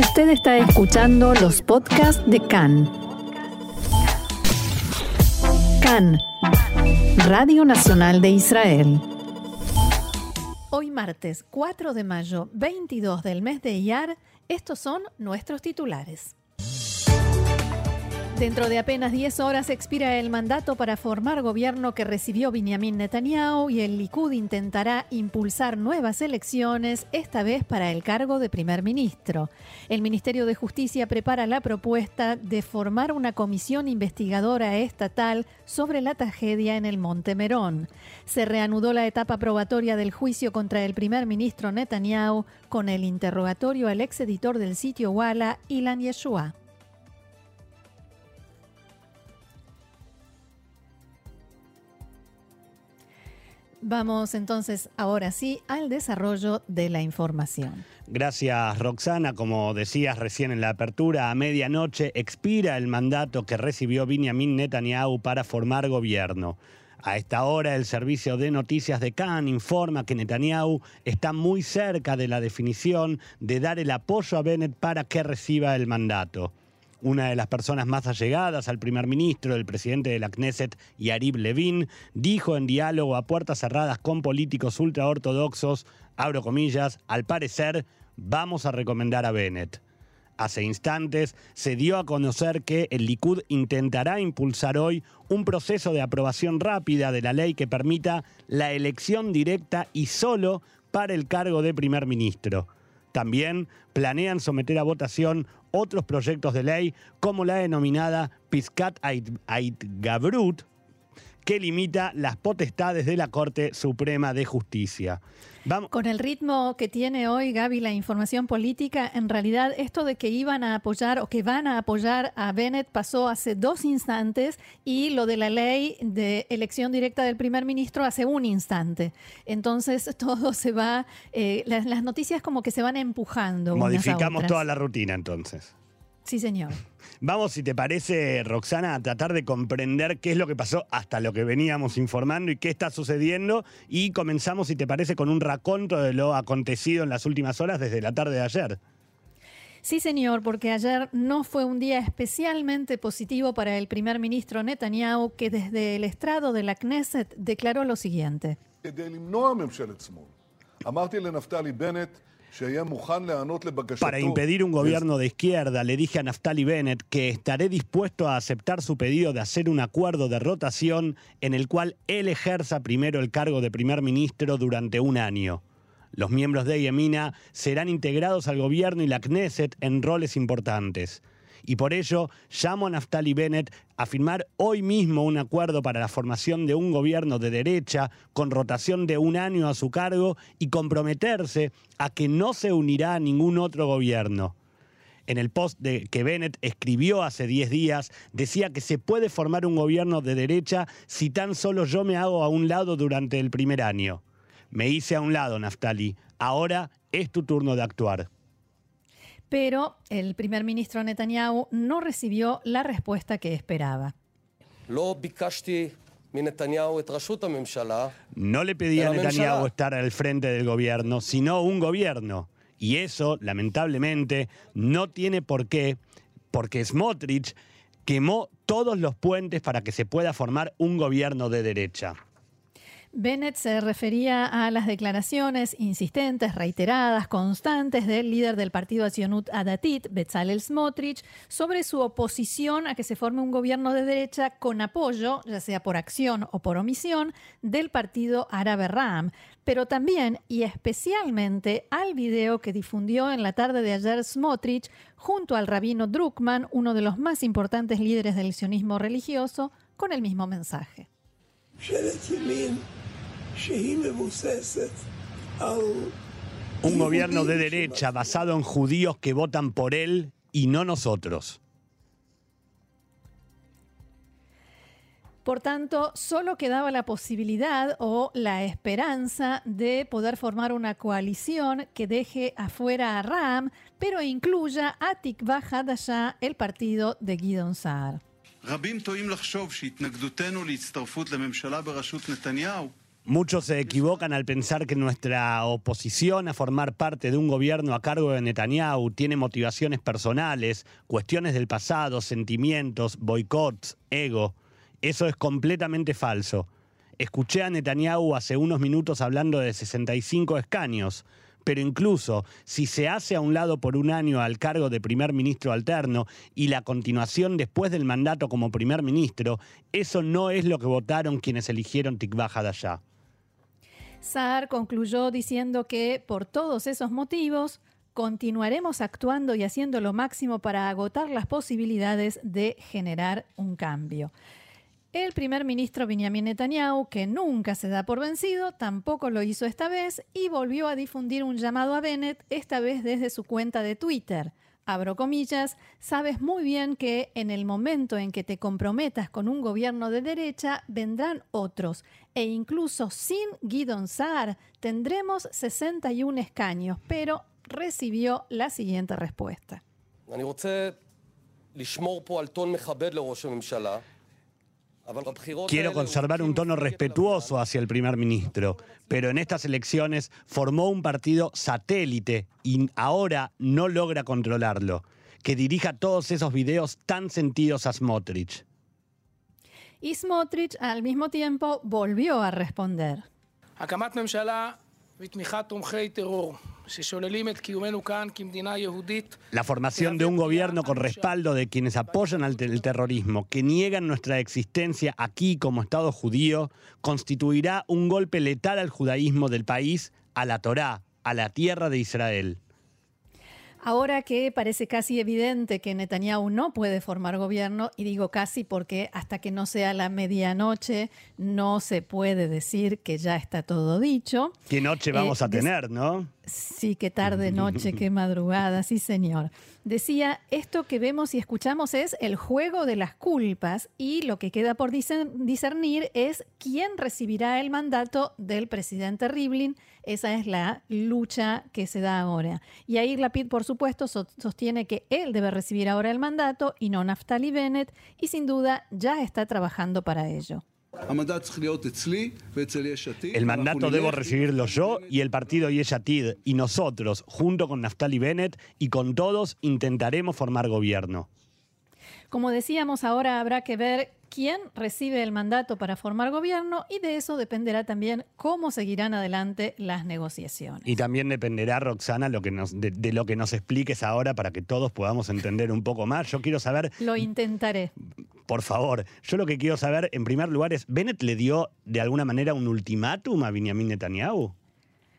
Usted está escuchando los podcasts de CAN. CAN, Radio Nacional de Israel. Hoy martes 4 de mayo, 22 del mes de Iyar, estos son nuestros titulares. Dentro de apenas 10 horas expira el mandato para formar gobierno que recibió Benjamin Netanyahu y el Likud intentará impulsar nuevas elecciones, esta vez para el cargo de primer ministro. El Ministerio de Justicia prepara la propuesta de formar una comisión investigadora estatal sobre la tragedia en el Monte Merón. Se reanudó la etapa probatoria del juicio contra el primer ministro Netanyahu con el interrogatorio al ex editor del sitio Walla, Ilan Yeshua. Vamos entonces ahora sí al desarrollo de la información. Gracias Roxana, como decías recién en la apertura, a medianoche expira el mandato que recibió Benjamin Netanyahu para formar gobierno. A esta hora el servicio de noticias de Cannes informa que Netanyahu está muy cerca de la definición de dar el apoyo a Bennett para que reciba el mandato una de las personas más allegadas al primer ministro, el presidente de la Knesset, Yarib Levin, dijo en diálogo a puertas cerradas con políticos ultraortodoxos, abro comillas, al parecer vamos a recomendar a Bennett. Hace instantes se dio a conocer que el Likud intentará impulsar hoy un proceso de aprobación rápida de la ley que permita la elección directa y solo para el cargo de primer ministro. También planean someter a votación otros proyectos de ley, como la denominada Piscat Ait Gabrut, que limita las potestades de la Corte Suprema de Justicia. Con el ritmo que tiene hoy Gaby la información política, en realidad esto de que iban a apoyar o que van a apoyar a Bennett pasó hace dos instantes y lo de la ley de elección directa del primer ministro hace un instante. Entonces todo se va, eh, las, las, noticias como que se van empujando. Modificamos toda la rutina entonces. Sí, señor. Vamos, si te parece, Roxana, a tratar de comprender qué es lo que pasó hasta lo que veníamos informando y qué está sucediendo. Y comenzamos, si te parece, con un raconto de lo acontecido en las últimas horas desde la tarde de ayer. Sí, señor, porque ayer no fue un día especialmente positivo para el primer ministro Netanyahu, que desde el estrado de la Knesset declaró lo siguiente. Para impedir un gobierno de izquierda, le dije a Naftali Bennett que estaré dispuesto a aceptar su pedido de hacer un acuerdo de rotación en el cual él ejerza primero el cargo de primer ministro durante un año. Los miembros de Yemina serán integrados al gobierno y la Knesset en roles importantes y por ello llamo a Naftali Bennett a firmar hoy mismo un acuerdo para la formación de un gobierno de derecha con rotación de un año a su cargo y comprometerse a que no se unirá a ningún otro gobierno. En el post de, que Bennett escribió hace 10 días, decía que se puede formar un gobierno de derecha si tan solo yo me hago a un lado durante el primer año. Me hice a un lado, Naftali. Ahora es tu turno de actuar pero el primer ministro Netanyahu no recibió la respuesta que esperaba. No le pedí a Netanyahu estar al frente del gobierno, sino un gobierno. Y eso, lamentablemente, no tiene por qué, porque Smotrich quemó todos los puentes para que se pueda formar un gobierno de derecha. Bennett se refería a las declaraciones insistentes, reiteradas, constantes del líder del partido Asionut Adatit, Bezalel Smotrich, sobre su oposición a que se forme un gobierno de derecha con apoyo, ya sea por acción o por omisión, del partido árabe Ram, pero también y especialmente al video que difundió en la tarde de ayer Smotrich junto al rabino Druckmann, uno de los más importantes líderes del sionismo religioso, con el mismo mensaje. Un gobierno de derecha basado en judíos que votan por él y no nosotros. Por tanto, solo quedaba la posibilidad o la esperanza de poder formar una coalición que deje afuera a Ram, pero incluya a Tikva Hadasha, el partido de Guidon Saar. Muchos se equivocan al pensar que nuestra oposición a formar parte de un gobierno a cargo de Netanyahu tiene motivaciones personales, cuestiones del pasado, sentimientos, boicots, ego. Eso es completamente falso. Escuché a Netanyahu hace unos minutos hablando de 65 escaños, pero incluso si se hace a un lado por un año al cargo de primer ministro alterno y la continuación después del mandato como primer ministro, eso no es lo que votaron quienes eligieron Tikva Hadashah. Saar concluyó diciendo que por todos esos motivos continuaremos actuando y haciendo lo máximo para agotar las posibilidades de generar un cambio. El primer ministro Benjamin Netanyahu, que nunca se da por vencido, tampoco lo hizo esta vez y volvió a difundir un llamado a Bennett, esta vez desde su cuenta de Twitter abro comillas, sabes muy bien que en el momento en que te comprometas con un gobierno de derecha, vendrán otros, e incluso sin Guidon Saar tendremos 61 escaños, pero recibió la siguiente respuesta. Quiero conservar un tono respetuoso hacia el primer ministro, pero en estas elecciones formó un partido satélite y ahora no logra controlarlo, que dirija todos esos videos tan sentidos a Smotrich. Y Smotrich al mismo tiempo volvió a responder. La formación de un gobierno con respaldo de quienes apoyan al el terrorismo, que niegan nuestra existencia aquí como Estado judío, constituirá un golpe letal al judaísmo del país, a la Torá, a la tierra de Israel. Ahora que parece casi evidente que Netanyahu no puede formar gobierno, y digo casi porque hasta que no sea la medianoche no se puede decir que ya está todo dicho. ¿Qué noche vamos a eh, tener, no? Sí, qué tarde, noche, qué madrugada, sí señor. Decía, esto que vemos y escuchamos es el juego de las culpas y lo que queda por discernir es quién recibirá el mandato del presidente Rivlin. Esa es la lucha que se da ahora. Y ahí Lapid, por supuesto, sostiene que él debe recibir ahora el mandato y no Naftali Bennett y sin duda ya está trabajando para ello. El mandato debo recibirlo yo y el partido Yeshatid y nosotros, junto con Naftali Bennett y con todos, intentaremos formar gobierno. Como decíamos, ahora habrá que ver quién recibe el mandato para formar gobierno y de eso dependerá también cómo seguirán adelante las negociaciones. Y también dependerá, Roxana, lo que nos, de, de, lo que nos expliques ahora para que todos podamos entender un poco más. Yo quiero saber... Lo intentaré. Por favor, yo lo que quiero saber en primer lugar es, ¿Bennett le dio de alguna manera un ultimátum a Benjamin Netanyahu?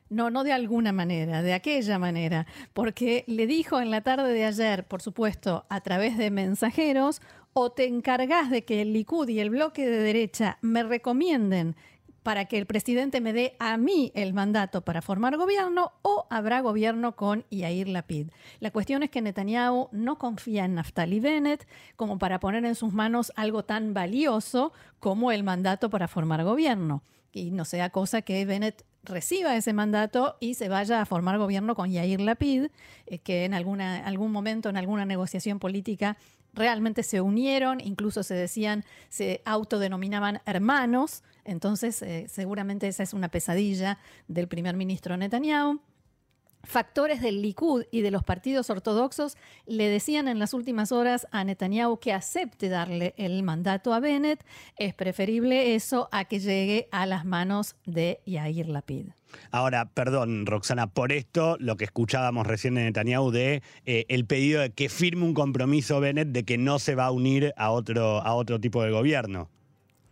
No, no de alguna manera, de aquella manera, porque le dijo en la tarde de ayer, por supuesto, a través de mensajeros, o te encargas de que el Likud y el bloque de derecha me recomienden para que el presidente me dé a mí el mandato para formar gobierno o habrá gobierno con Yair Lapid. La cuestión es que Netanyahu no confía en Naftali Bennett como para poner en sus manos algo tan valioso como el mandato para formar gobierno. Y no sea cosa que Bennett reciba ese mandato y se vaya a formar gobierno con Yair Lapid, eh, que en alguna, algún momento, en alguna negociación política, realmente se unieron, incluso se decían, se autodenominaban hermanos, entonces eh, seguramente esa es una pesadilla del primer ministro Netanyahu. Factores del Likud y de los partidos ortodoxos le decían en las últimas horas a Netanyahu que acepte darle el mandato a Bennett. Es preferible eso a que llegue a las manos de Yair Lapid. Ahora, perdón, Roxana, por esto lo que escuchábamos recién de Netanyahu de eh, el pedido de que firme un compromiso Bennett de que no se va a unir a otro, a otro tipo de gobierno.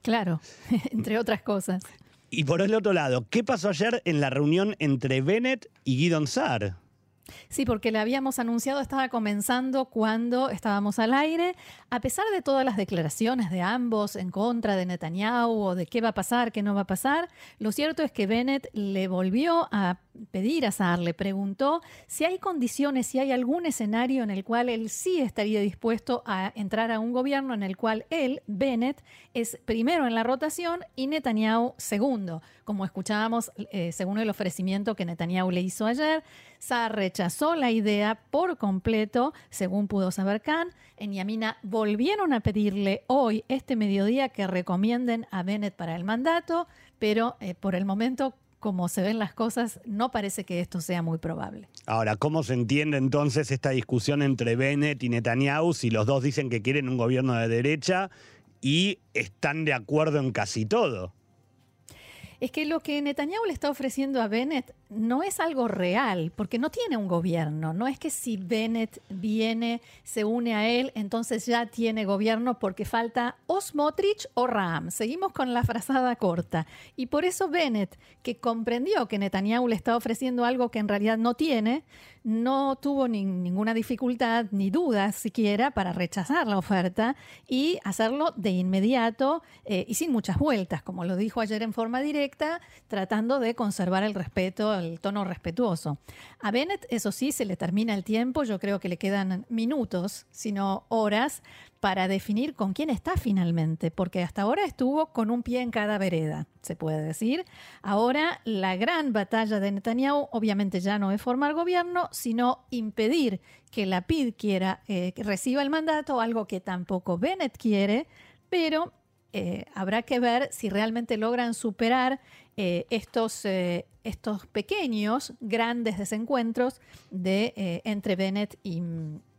Claro, entre otras cosas. Y por el otro lado, ¿qué pasó ayer en la reunión entre Bennett y Guidon Saar? Sí, porque le habíamos anunciado, estaba comenzando cuando estábamos al aire. A pesar de todas las declaraciones de ambos en contra de Netanyahu o de qué va a pasar, qué no va a pasar, lo cierto es que Bennett le volvió a pedir a Saar, le preguntó si hay condiciones, si hay algún escenario en el cual él sí estaría dispuesto a entrar a un gobierno en el cual él, Bennett, es primero en la rotación y Netanyahu segundo, como escuchábamos eh, según el ofrecimiento que Netanyahu le hizo ayer. Saar rechazó la idea por completo, según pudo saber Khan. En Yamina volvieron a pedirle hoy, este mediodía, que recomienden a Bennett para el mandato. pero eh, por el momento como se ven las cosas, no parece que esto sea muy probable. Ahora, ¿cómo se entiende entonces esta discusión entre Bennett y Netanyahu si los dos dicen que quieren un gobierno de derecha y están de acuerdo en casi todo? es que lo que Netanyahu le está ofreciendo a Bennett no es algo real, porque no tiene un gobierno. No es que si Bennett viene, se une a él, entonces ya tiene gobierno porque falta o Smotrich o Ram. Seguimos con la frazada corta. Y por eso Bennett, que comprendió que Netanyahu le está ofreciendo algo que en realidad no tiene, no tuvo ninguna dificultad ni duda siquiera para rechazar la oferta y hacerlo de inmediato eh, y sin muchas vueltas, como lo dijo ayer en forma directa, tratando de conservar el respeto, el tono respetuoso. A Bennett, eso sí, se le termina el tiempo, yo creo que le quedan minutos, sino horas, para definir con quién está finalmente, porque hasta ahora estuvo con un pie en cada vereda, se puede decir. Ahora la gran batalla de Netanyahu obviamente ya no es formar gobierno, sino impedir que la PID quiera eh, que reciba el mandato, algo que tampoco Bennett quiere, pero eh, habrá que ver si realmente logran superar eh, estos, estos pequeños, grandes desencuentros de, entre Bennett y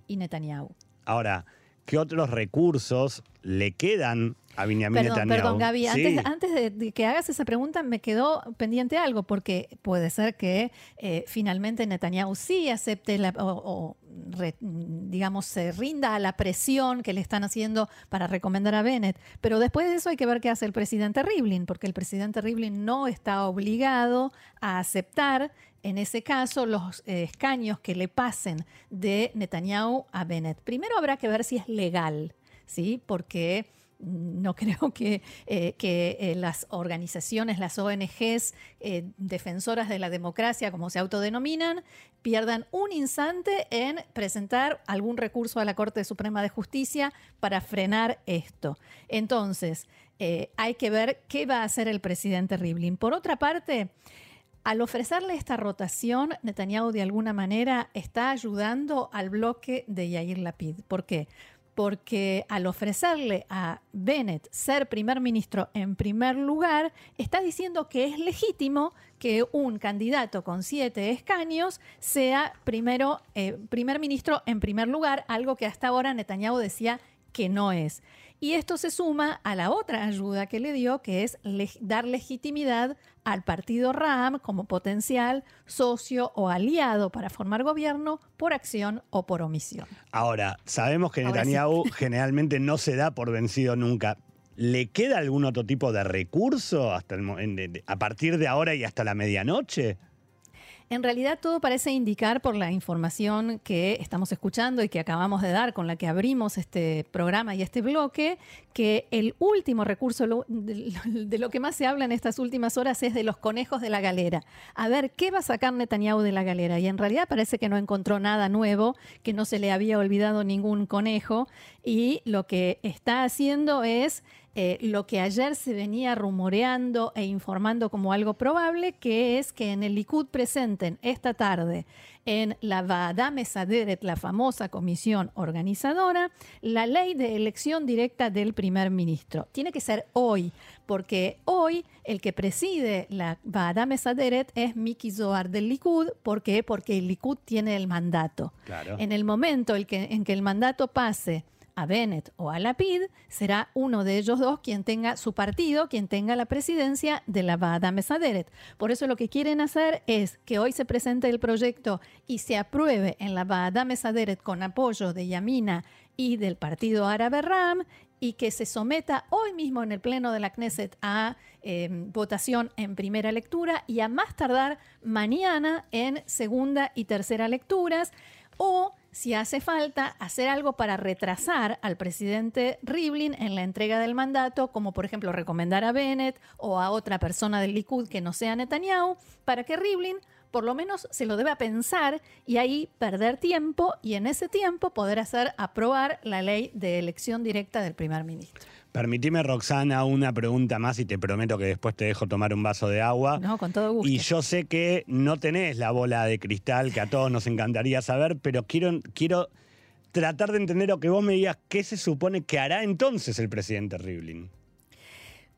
Netanyahu. Ahora, ¿qué otros recursos le quedan a Benjamin perdón, Perdón, Gaby, antes, de, que hagas esa pregunta me quedó pendiente algo, porque puede ser que eh, finalmente Netanyahu sí acepte la, o, digamos, se rinda a la presión que le están haciendo para recomendar a Bennett. Pero después de eso hay que ver qué hace el presidente Rivlin, porque el presidente Rivlin no está obligado a aceptar en ese caso, los eh, escaños que le pasen de Netanyahu a Bennett. Primero habrá que ver si es legal, ¿sí? Porque no creo que, eh, que eh, las organizaciones, las ONGs defensoras de la democracia, como se autodenominan, pierdan un instante en presentar algún recurso a la Corte Suprema de Justicia para frenar esto. Entonces, hay que ver qué va a hacer el presidente Rivlin. Por otra parte, al ofrecerle esta rotación, Netanyahu de alguna manera está ayudando al bloque de Yair Lapid. ¿Por qué? Porque al ofrecerle a Bennett ser primer ministro en primer lugar, está diciendo que es legítimo que un candidato con siete escaños sea primero, eh, primer ministro en primer lugar, algo que hasta ahora Netanyahu decía que no es. Y esto se suma a la otra ayuda que le dio, que es dar legitimidad al partido RAM como potencial socio o aliado para formar gobierno por acción o por omisión. Ahora, sabemos que Netanyahu generalmente no se da por vencido nunca. ¿Le queda algún otro tipo de recurso hasta a partir de ahora y hasta la medianoche? En realidad todo parece indicar por la información que estamos escuchando y que acabamos de dar, con la que abrimos este programa y este bloque, que el último recurso de lo que más se habla en estas últimas horas es de los conejos de la galera. A ver, ¿qué va a sacar Netanyahu de la galera? Y en realidad parece que no encontró nada nuevo, que no se le había olvidado ningún conejo y lo que está haciendo es eh, lo que ayer se venía rumoreando e informando como algo probable, que es que en el Likud presenten esta tarde en la Vaadá Mesaderet, la famosa comisión organizadora, la ley de elección directa del primer ministro. Tiene que ser hoy, porque hoy el que preside la Vaadá Mesaderet es Miki Zohar del Likud. ¿Por qué? Porque el Likud tiene el mandato. En el momento en que el mandato pase a Bennett o a Lapid, será uno de ellos dos quien tenga su partido, quien tenga la presidencia de la Bada Mesaderet. Por eso lo que quieren hacer es que hoy se presente el proyecto y se apruebe en la Bada Mesaderet con apoyo de Yamina y del Partido Árabe Ram y que se someta hoy mismo en el Pleno de la Knesset a em, votación en primera lectura y a más tardar mañana en segunda y tercera lecturas o si hace falta hacer algo para retrasar al presidente Rivlin en la entrega del mandato, como por ejemplo recomendar a Bennett o a otra persona del Likud que no sea Netanyahu, para que Rivlin por lo menos se lo debe pensar y ahí perder tiempo y en ese tiempo poder hacer aprobar la ley de elección directa del primer ministro. Permitime, Roxana, una pregunta más y te prometo que después te dejo tomar un vaso de agua. No, con todo gusto. Y yo sé que no tenés la bola de cristal que a todos nos encantaría saber, pero quiero, quiero tratar de entender o que vos me digas qué se supone que hará entonces el presidente Rivlin.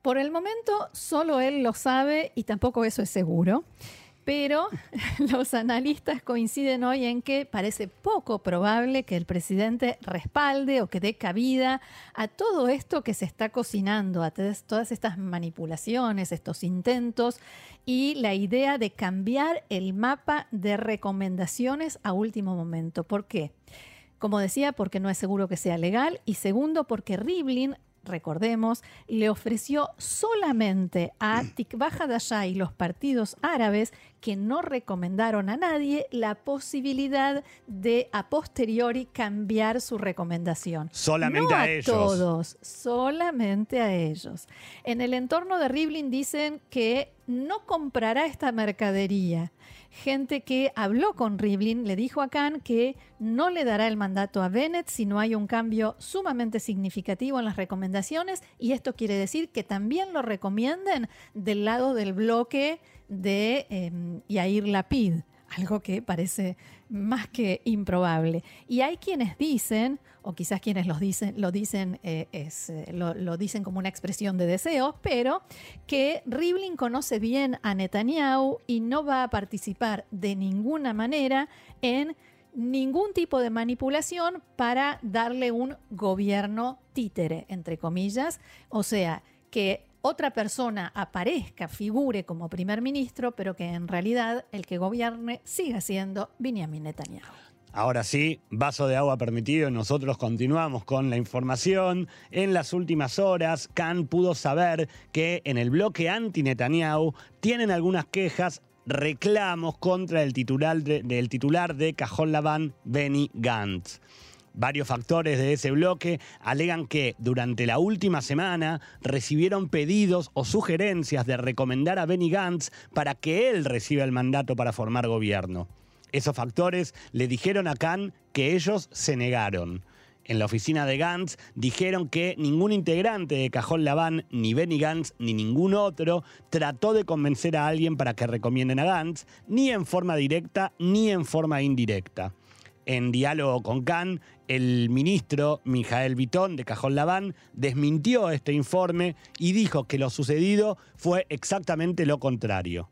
Por el momento, solo él lo sabe y tampoco eso es seguro. Pero los analistas coinciden hoy en que parece poco probable que el presidente respalde o que dé cabida a todo esto que se está cocinando, a todas estas manipulaciones, estos intentos y la idea de cambiar el mapa de recomendaciones a último momento. ¿Por qué? Como decía, porque no es seguro que sea legal y segundo, porque Rivlin recordemos, le ofreció solamente a Hadashah y los partidos árabes que no recomendaron a nadie la posibilidad de a posteriori cambiar su recomendación. Solamente a, ellos. Todos, solamente a ellos. En el entorno de Rivlin dicen que no comprará esta mercadería gente que habló con Rivlin le dijo a Khan que no le dará el mandato a Bennett si no hay un cambio sumamente significativo en las recomendaciones y esto quiere decir que también lo recomienden del lado del bloque de eh, Yair Lapid algo que parece más que improbable. Y hay quienes dicen, o quizás quienes los dicen, lo dicen, eh, es, eh, lo, dicen como una expresión de deseo, pero que Rivlin conoce bien a Netanyahu y no va a participar de ninguna manera en ningún tipo de manipulación para darle un gobierno títere, entre comillas. O sea, que otra persona aparezca, figure como primer ministro, pero que en realidad el que gobierne siga siendo Benjamin Netanyahu. Ahora sí, vaso de agua permitido. Nosotros continuamos con la información. En las últimas horas, Khan pudo saber que en el bloque anti-Netanyahu tienen algunas quejas, reclamos contra el titular de, del titular de Cajón Laván, Benny Gantz. Varios factores de ese bloque alegan que durante la última semana recibieron pedidos o sugerencias de recomendar a Benny Gantz para que él reciba el mandato para formar gobierno. Esos factores le dijeron a Khan que ellos se negaron. En la oficina de Gantz dijeron que ningún integrante de Cajón Laván, ni Benny Gantz, ni ningún otro, trató de convencer a alguien para que recomienden a Gantz, ni en forma directa ni en forma indirecta. En diálogo con Khan, el ministro Mijael Vitón de Cajón Laván desmintió este informe y dijo que lo sucedido fue exactamente lo contrario.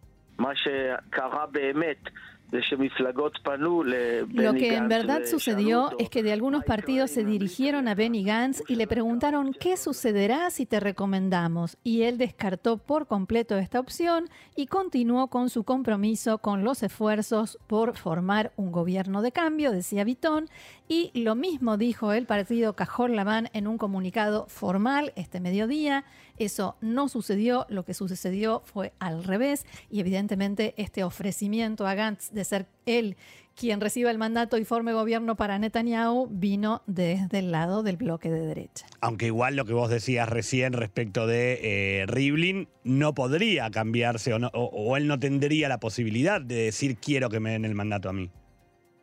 Lo que en verdad sucedió es que de algunos partidos se dirigieron a Benny Gantz y le preguntaron qué sucederá si te recomendamos. Y él descartó por completo esta opción y continuó con su compromiso con los esfuerzos por formar un gobierno de cambio, decía Vitón. Y lo mismo dijo el partido Cajón Lamán en un comunicado formal este mediodía. Eso no sucedió, lo que sucedió fue al revés y evidentemente este ofrecimiento a Gantz de ser él quien reciba el mandato y forme gobierno para Netanyahu vino desde el lado del bloque de derecha. Aunque igual lo que vos decías recién respecto de eh, Rivlin no podría cambiarse o, o él no tendría la posibilidad de decir quiero que me den el mandato a mí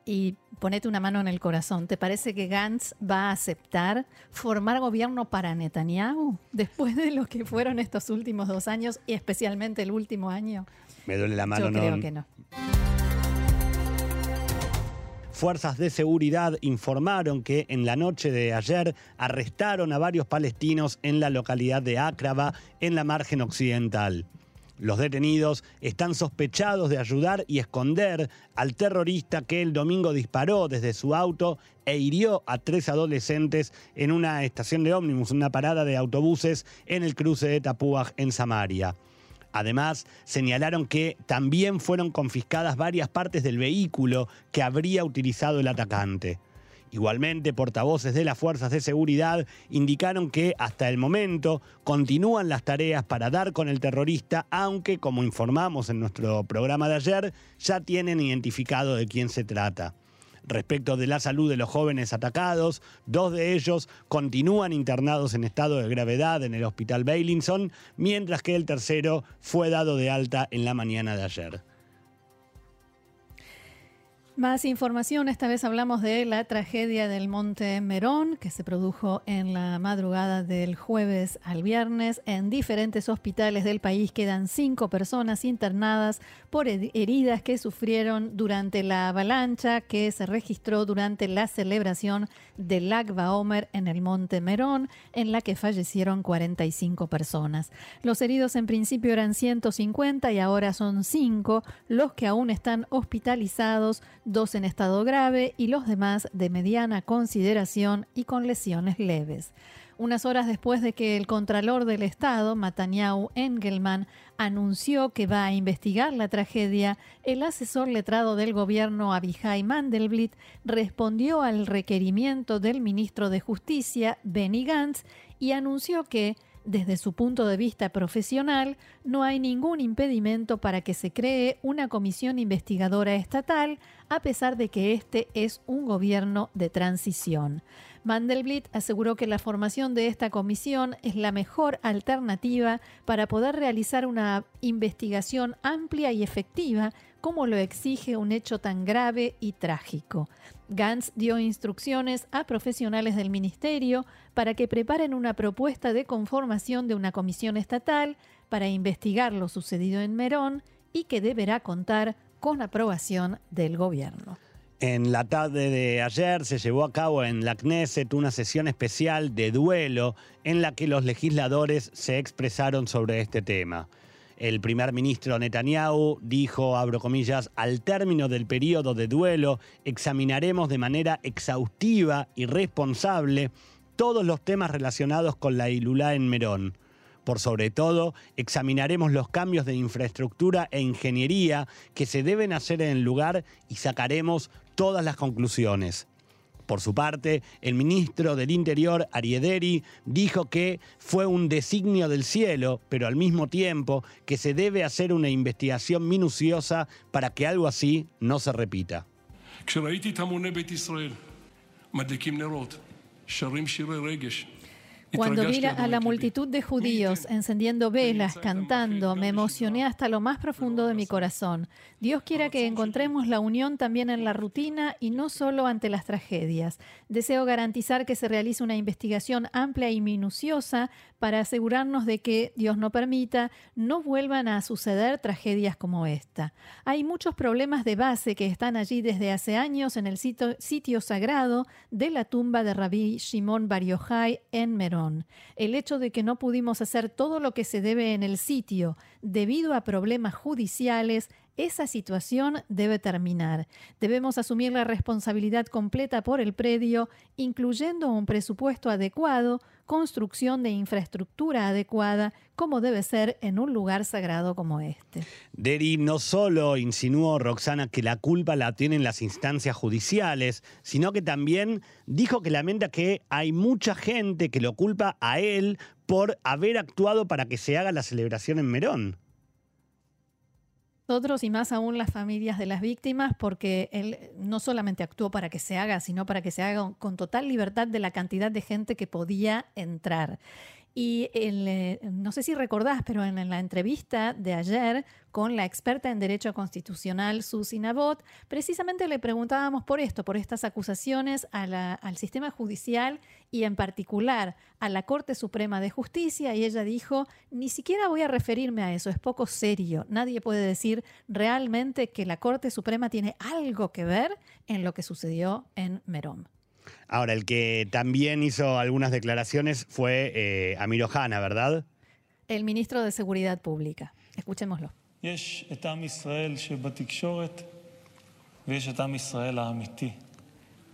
y ponete una mano en el corazón, ¿te parece que Gantz va a aceptar formar gobierno para Netanyahu después de lo que fueron estos últimos dos años y especialmente el último año? Me duele la mano. Yo creo que no. Fuerzas de seguridad informaron que en la noche de ayer arrestaron a varios palestinos en la localidad de Akraba, en la margen occidental. Los detenidos están sospechados de ayudar y esconder al terrorista que el domingo disparó desde su auto e hirió a tres adolescentes en una estación de ómnibus, una parada de autobuses en el cruce de Tapuaj en Samaria. Además, señalaron que también fueron confiscadas varias partes del vehículo que habría utilizado el atacante. Igualmente, portavoces de las fuerzas de seguridad indicaron que hasta el momento continúan las tareas para dar con el terrorista, aunque, como informamos en nuestro programa de ayer, ya tienen identificado de quién se trata. Respecto de la salud de los jóvenes atacados, dos de ellos continúan internados en estado de gravedad en el hospital Bailinson, mientras que el tercero fue dado de alta en la mañana de ayer. Más información, esta vez hablamos de la tragedia del Monte Merón que se produjo en la madrugada del jueves al viernes. En diferentes hospitales del país quedan cinco personas internadas por heridas que sufrieron durante la avalancha que se registró durante la celebración del Lag Baomer en el Monte Merón, en la que fallecieron 45 personas. Los heridos en principio eran 150 y ahora son cinco los que aún están hospitalizados dos en estado grave y los demás de mediana consideración y con lesiones leves. Unas horas después de que el Contralor del Estado, Mataniau Engelman, anunció que va a investigar la tragedia, el asesor letrado del gobierno Abihai Mandelblit respondió al requerimiento del ministro de Justicia, Benny Gantz, y anunció que desde su punto de vista profesional, no hay ningún impedimento para que se cree una comisión investigadora estatal, a pesar de que este es un gobierno de transición. Mandelblit aseguró que la formación de esta comisión es la mejor alternativa para poder realizar una investigación amplia y efectiva como lo exige un hecho tan grave y trágico. Gantz dio instrucciones a profesionales del ministerio para que preparen una propuesta de conformación de una comisión estatal para investigar lo sucedido en Merón y que deberá contar con aprobación del gobierno. En la tarde de ayer se llevó a cabo en la Knesset una sesión especial de duelo en la que los legisladores se expresaron sobre este tema. El primer ministro Netanyahu dijo, abro comillas, al término del periodo de duelo examinaremos de manera exhaustiva y responsable todos los temas relacionados con la Ilulá en Merón. Por sobre todo, examinaremos los cambios de infraestructura e ingeniería que se deben hacer en el lugar y sacaremos todas las conclusiones. Por su parte, el ministro del Interior, Ariederi, dijo que fue un designio del cielo, pero al mismo tiempo que se debe hacer una investigación minuciosa para que algo así no se repita. Cuando vi a la multitud de judíos encendiendo velas, cantando, me emocioné hasta lo más profundo de mi corazón. Dios quiera que encontremos la unión también en la rutina y no solo ante las tragedias. Deseo garantizar que se realice una investigación amplia y minuciosa para asegurarnos de que, Dios no permita, no vuelvan a suceder tragedias como esta. Hay muchos problemas de base que están allí desde hace años en el sitio, sagrado de la tumba de Rabí Shimon Bar Yochai en Merón. El hecho de que no pudimos hacer todo lo que se debe en el sitio debido a problemas judiciales, esa situación debe terminar. Debemos asumir la responsabilidad completa por el predio, incluyendo un presupuesto adecuado, construcción de infraestructura adecuada, como debe ser en un lugar sagrado como este. Deri no solo insinuó, Roxana, que la culpa la tienen las instancias judiciales, sino que también dijo que lamenta que hay mucha gente que lo culpa a él por haber actuado para que se haga la celebración en Merón nosotros y más aún las familias de las víctimas, porque él no solamente actuó para que se haga, sino para que se haga con total libertad de la cantidad de gente que podía entrar. Y eh, no sé si recordás, pero en, la entrevista de ayer con la experta en Derecho Constitucional, Susi Nabot, precisamente le preguntábamos por esto, por estas acusaciones al sistema judicial y en particular a la Corte Suprema de Justicia, y ella dijo, ni siquiera voy a referirme a eso, es poco serio. Nadie puede decir realmente que la Corte Suprema tiene algo que ver en lo que sucedió en Merón. Ahora, el que también hizo algunas declaraciones fue eh, Amir Ohana, ¿verdad? El ministro de Seguridad Pública. Escuchémoslo.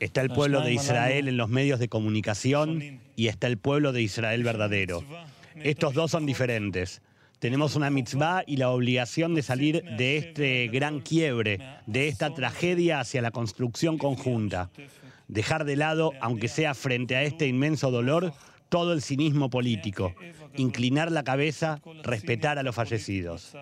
Está el pueblo de Israel en los medios de comunicación y está el pueblo de Israel verdadero. Estos dos son diferentes. Tenemos una mitzvah y la obligación de salir de este gran quiebre, de esta tragedia hacia la construcción conjunta dejar de lado, aunque sea frente a este inmenso dolor, todo el cinismo político, inclinar la cabeza, respetar a los fallecidos.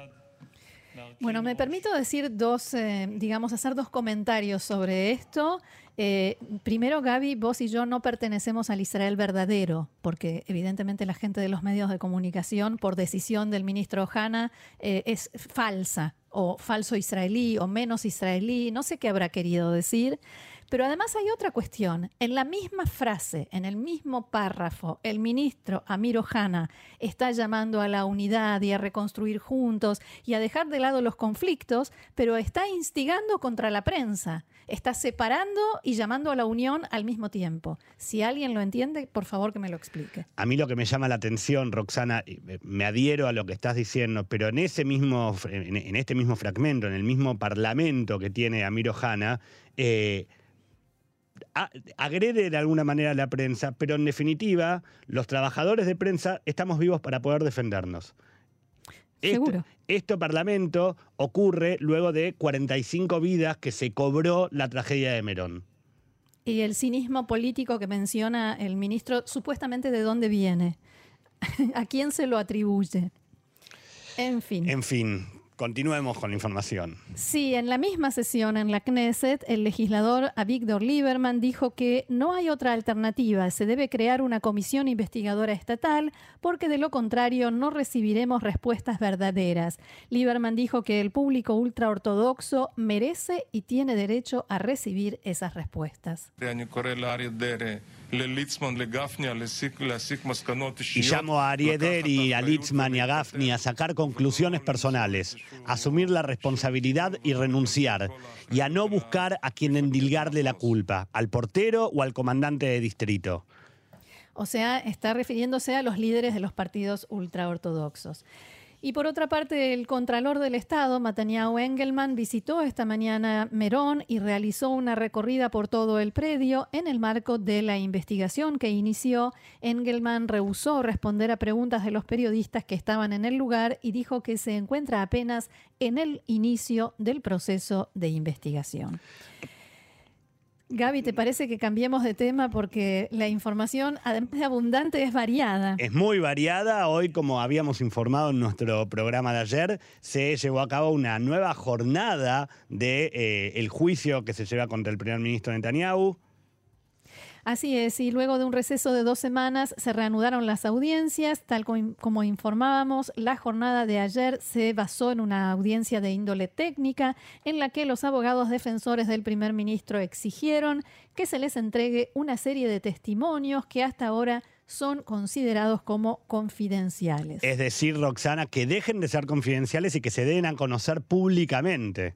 Bueno, me permito decir dos, eh, digamos, hacer dos comentarios sobre esto. Eh, primero, Gaby, vos y yo no pertenecemos al Israel verdadero, porque evidentemente la gente de los medios de comunicación, por decisión del ministro Hanna, eh, es falsa o falso israelí o menos israelí, no sé qué habrá querido decir, pero además hay otra cuestión. En la misma frase, en el mismo párrafo, el ministro Amir Ohana está llamando a la unidad y a reconstruir juntos y a dejar de lado los conflictos, pero está instigando contra la prensa. Está separando y llamando a la unión al mismo tiempo. Si alguien lo entiende, por favor que me lo explique. A mí lo que me llama la atención, Roxana, me adhiero a lo que estás diciendo, pero en ese mismo, en este mismo fragmento, en el mismo parlamento que tiene Amir Ohana, eh, agrede de alguna manera a la prensa, pero en definitiva, los trabajadores de prensa estamos vivos para poder defendernos. Seguro. Este, parlamento ocurre luego de 45 vidas que se cobró la tragedia de Merón. Y el cinismo político que menciona el ministro, supuestamente de dónde viene, a quién se lo atribuye. En fin. En fin, Continuemos con la información. Sí, en la misma sesión en la Knesset, el legislador Avigdor Lieberman dijo que no hay otra alternativa, se debe crear una comisión investigadora estatal porque de lo contrario no recibiremos respuestas verdaderas. Lieberman dijo que el público ultraortodoxo merece y tiene derecho a recibir esas respuestas. Y llamo a Arieder y a Litzman y a Gafni a sacar conclusiones personales, asumir la responsabilidad y renunciar, y a no buscar a quien endilgarle la culpa, al portero o al comandante de distrito. O sea, está refiriéndose a los líderes de los partidos ultraortodoxos. Y por otra parte, el Contralor del Estado, Mataniao Engelman, visitó esta mañana Merón y realizó una recorrida por todo el predio en el marco de la investigación que inició. Engelman rehusó responder a preguntas de los periodistas que estaban en el lugar y dijo que se encuentra apenas en el inicio del proceso de investigación. Gaby, ¿te parece que cambiemos de tema? Porque la información, además de abundante, es variada. Es muy variada. Hoy, como habíamos informado en nuestro programa de ayer, se llevó a cabo una nueva jornada del de, eh, juicio que se lleva contra el primer ministro Netanyahu. Así es, y luego de un receso de dos semanas se reanudaron las audiencias, tal como informábamos, la jornada de ayer se basó en una audiencia de índole técnica en la que los abogados defensores del primer ministro exigieron que se les entregue una serie de testimonios que hasta ahora son considerados como confidenciales. Es decir, Roxana, que dejen de ser confidenciales y que se den a conocer públicamente.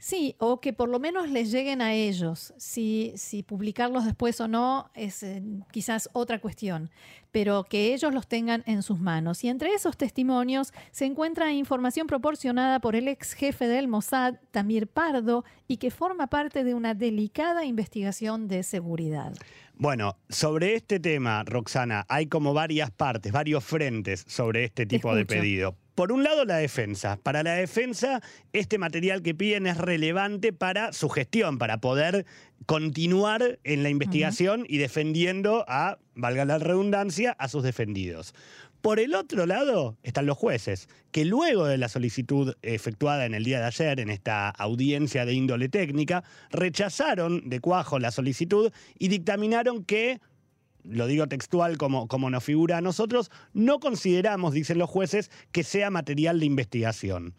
Sí, o que por lo menos les lleguen a ellos. Si, si publicarlos después o no es eh, quizás otra cuestión, pero que ellos los tengan en sus manos. Y entre esos testimonios se encuentra información proporcionada por el ex jefe del Mossad, Tamir Pardo, y que forma parte de una delicada investigación de seguridad. Bueno, sobre este tema, Roxana, hay como varias partes, varios frentes sobre este tipo de pedido. Por un lado, la defensa. Para la defensa, este material que piden es relevante para su gestión, para poder continuar en la investigación y defendiendo a, valga la redundancia, a sus defendidos. Por el otro lado están los jueces, que luego de la solicitud efectuada en el día de ayer, en esta audiencia de índole técnica, rechazaron de cuajo la solicitud y dictaminaron que lo digo textual como, como nos figura a nosotros, no consideramos, dicen los jueces, que sea material de investigación.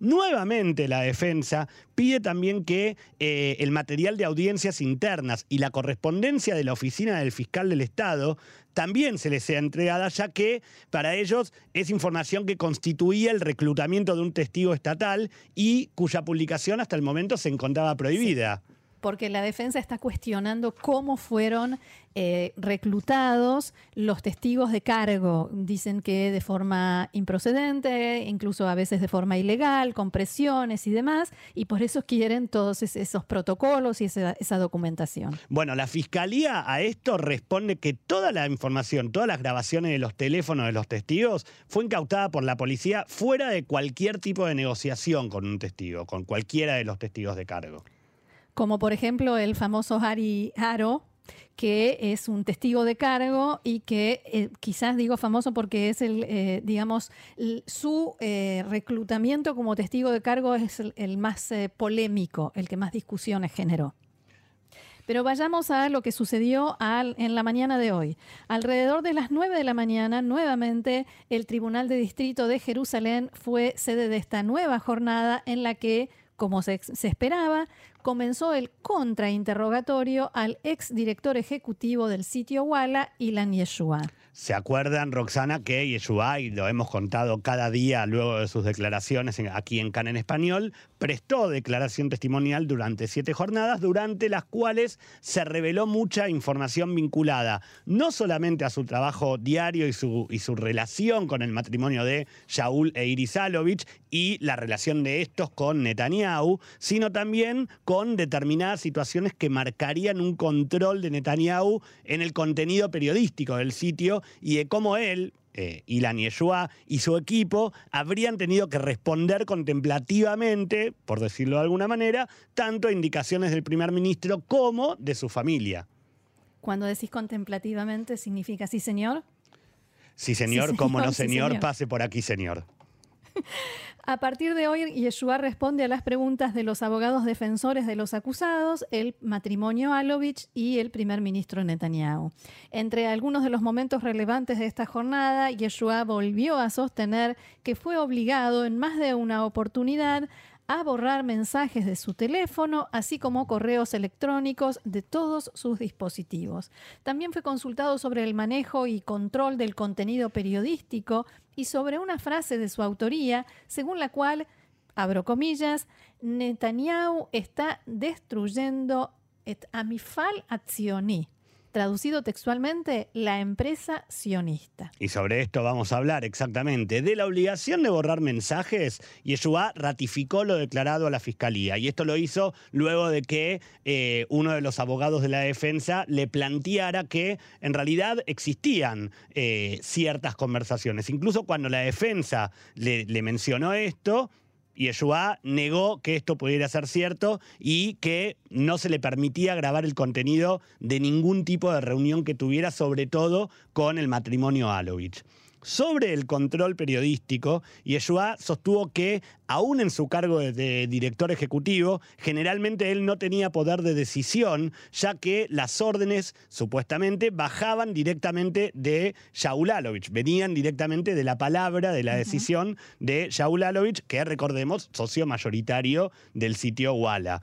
Nuevamente la defensa pide también que eh, el material de audiencias internas y la correspondencia de la oficina del fiscal del Estado también se les sea entregada, ya que para ellos es información que constituía el reclutamiento de un testigo estatal y cuya publicación hasta el momento se encontraba prohibida porque la defensa está cuestionando cómo fueron eh, reclutados los testigos de cargo. Dicen que de forma improcedente, incluso a veces de forma ilegal, con presiones y demás, y por eso quieren todos esos protocolos y esa, esa documentación. Bueno, la fiscalía a esto responde que toda la información, todas las grabaciones de los teléfonos de los testigos fue incautada por la policía fuera de cualquier tipo de negociación con un testigo, con cualquiera de los testigos de cargo como por ejemplo el famoso Harry Haro, que es un testigo de cargo y que eh, quizás digo famoso porque es el, eh, digamos, su eh, reclutamiento como testigo de cargo es el, más polémico, el que más discusiones generó. Pero vayamos a lo que sucedió en la mañana de hoy. Alrededor de las 9 de la mañana, nuevamente, el Tribunal de Distrito de Jerusalén fue sede de esta nueva jornada en la que como se, esperaba, comenzó el contrainterrogatorio al ex director ejecutivo del sitio Walla, Ilan Yeshua. ¿Se acuerdan, Roxana, que Yeshua, y lo hemos contado cada día luego de sus declaraciones aquí en CAN en Español, prestó declaración testimonial durante siete jornadas, durante las cuales se reveló mucha información vinculada no solamente a su trabajo diario y su, y su relación con el matrimonio de Shaul e Iris Alovich y la relación de estos con Netanyahu, sino también con determinadas situaciones que marcarían un control de Netanyahu en el contenido periodístico del sitio y de cómo él, eh, Ilan Yeshua y su equipo habrían tenido que responder contemplativamente, por decirlo de alguna manera, tanto a indicaciones del primer ministro como de su familia. Cuando decís contemplativamente, ¿significa sí, señor? Sí, señor, como no, señor, pase por aquí, señor. A partir de hoy, Yeshua responde a las preguntas de los abogados defensores de los acusados, el matrimonio Alovich y el primer ministro Netanyahu. Entre algunos de los momentos relevantes de esta jornada, Yeshua volvió a sostener que fue obligado en más de una oportunidad a borrar mensajes de su teléfono, así como correos electrónicos de todos sus dispositivos. También fue consultado sobre el manejo y control del contenido periodístico y sobre una frase de su autoría, según la cual, abro comillas, Netanyahu está destruyendo et amifal accioni traducido textualmente, la empresa sionista. Y sobre esto vamos a hablar exactamente. De la obligación de borrar mensajes, Yeshua ratificó lo declarado a la fiscalía. Y esto lo hizo luego de que eh, uno de los abogados de la defensa le planteara que en realidad existían eh, ciertas conversaciones. Incluso cuando la defensa le, le mencionó esto, Yeshua negó que esto pudiera ser cierto y que no se le permitía grabar el contenido de ningún tipo de reunión que tuviera, sobre todo con el matrimonio Alovich sobre el control periodístico, Yeshua sostuvo que, aún en su cargo de, director ejecutivo, generalmente él no tenía poder de decisión, ya que las órdenes supuestamente bajaban directamente de Shaul Alovich, venían directamente de la palabra, de la decisión de Shaul Alovich, que recordemos, socio mayoritario del sitio Walla.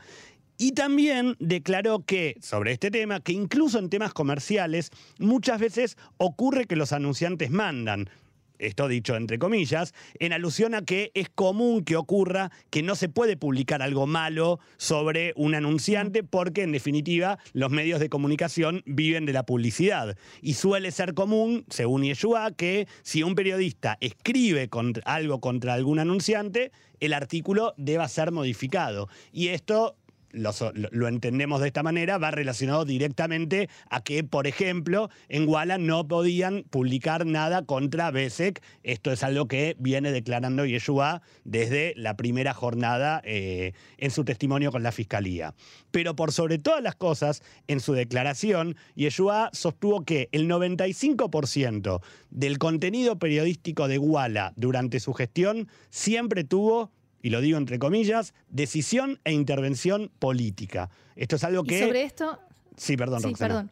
Y también declaró que, sobre este tema, que incluso en temas comerciales, muchas veces ocurre que los anunciantes mandan, esto dicho entre comillas, en alusión a que es común que ocurra que no se puede publicar algo malo sobre un anunciante porque en definitiva los medios de comunicación viven de la publicidad. Y suele ser común, según Yeshua, que si un periodista escribe algo contra algún anunciante, el artículo deba ser modificado. Y esto lo, entendemos de esta manera, va relacionado directamente a que, por ejemplo, en Walla no podían publicar nada contra Besek. Esto es algo que viene declarando Yeshua desde la primera jornada eh, en su testimonio con la fiscalía. Pero por sobre todas las cosas, en su declaración, Yeshua sostuvo que el 95% del contenido periodístico de Walla durante su gestión siempre tuvo y lo digo entre comillas, decisión e intervención política. Esto es algo que... sobre esto... Sí, perdón, sí, perdón.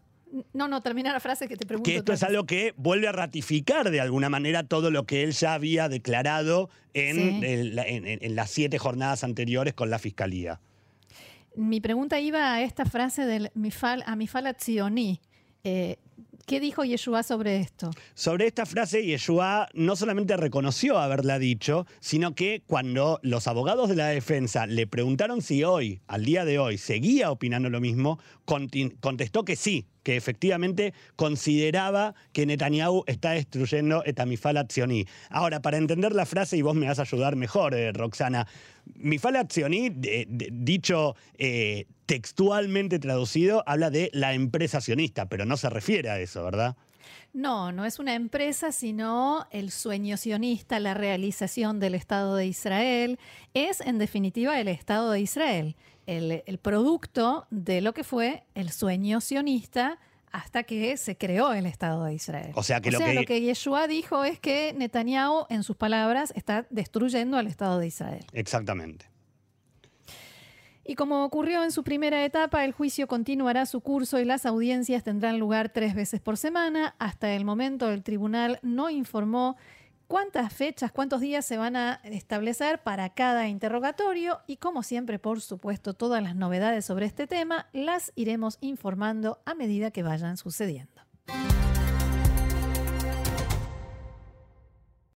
No, no, termina la frase que te pregunto. Que esto es algo que vuelve a ratificar de alguna manera todo lo que él ya había declarado en, en, las siete jornadas anteriores con la Fiscalía. Mi pregunta iba a esta frase del Mifal, a Mifal Tzioni. Eh, ¿Qué dijo Yeshua sobre esto? Sobre esta frase, Yeshua no solamente reconoció haberla dicho, sino que cuando los abogados de la defensa le preguntaron si hoy, al día de hoy, seguía opinando lo mismo, contestó que sí, que efectivamente consideraba que Netanyahu está destruyendo Etamifal Accioní. Ahora, para entender la frase, y vos me vas a ayudar mejor, eh, Roxana, Mifal Accioní, dicho eh, textualmente traducido, habla de la empresa sionista, pero no se refiere a eso, ¿verdad? No, no es una empresa, sino el sueño sionista, la realización del Estado de Israel. Es, en definitiva, el Estado de Israel, el, producto de lo que fue el sueño sionista hasta que se creó el Estado de Israel. O sea, que, lo, que... lo que Yeshua dijo es que Netanyahu, en sus palabras, está destruyendo al Estado de Israel. Exactamente. Y como ocurrió en su primera etapa, el juicio continuará su curso y las audiencias tendrán lugar tres veces por semana. Hasta el momento el tribunal no informó cuántas fechas, cuántos días se van a establecer para cada interrogatorio y como siempre, por supuesto, todas las novedades sobre este tema las iremos informando a medida que vayan sucediendo.